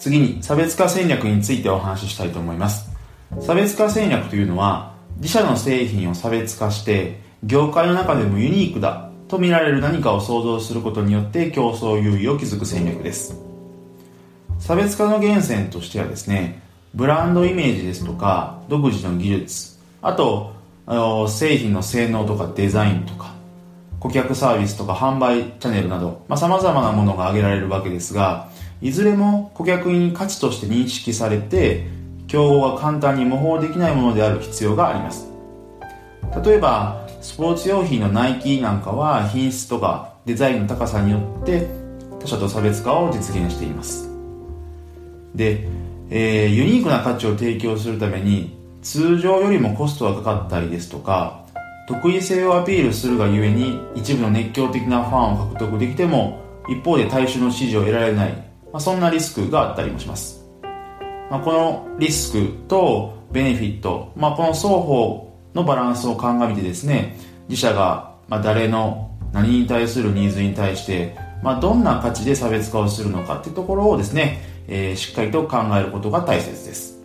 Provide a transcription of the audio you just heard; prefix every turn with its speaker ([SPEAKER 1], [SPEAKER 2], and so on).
[SPEAKER 1] 次に差別化戦略についてお話ししたいと思います。差別化戦略というのは自社の製品を差別化して業界の中でもユニークだと見られる何かを想像することによって競争優位を築く戦略です。差別化の源泉としてはですねブランドイメージですとか独自の技術あとあ製品の性能とかデザインとか顧客サービスとか販売チャンネルなどさ、まあ、様々なものが挙げられるわけですが、いずれも顧客に価値として認識されて、競合が簡単に模倣できないものである必要があります。例えば、スポーツ用品のナイキなんかは品質とかデザインの高さによって他社と差別化を実現しています。で、えー、ユニークな価値を提供するために通常よりもコストがかかったりですとか、得意性をアピールするがゆえに一部の熱狂的なファンを獲得できても一方で大衆の支持を得られない、まあ、そんなリスクがあったりもします、まあ、このリスクとベネフィット、まあ、この双方のバランスを鑑みてですね自社がま誰の何に対するニーズに対して、まあ、どんな価値で差別化をするのかっていうところをですね、えー、しっかりと考えることが大切です。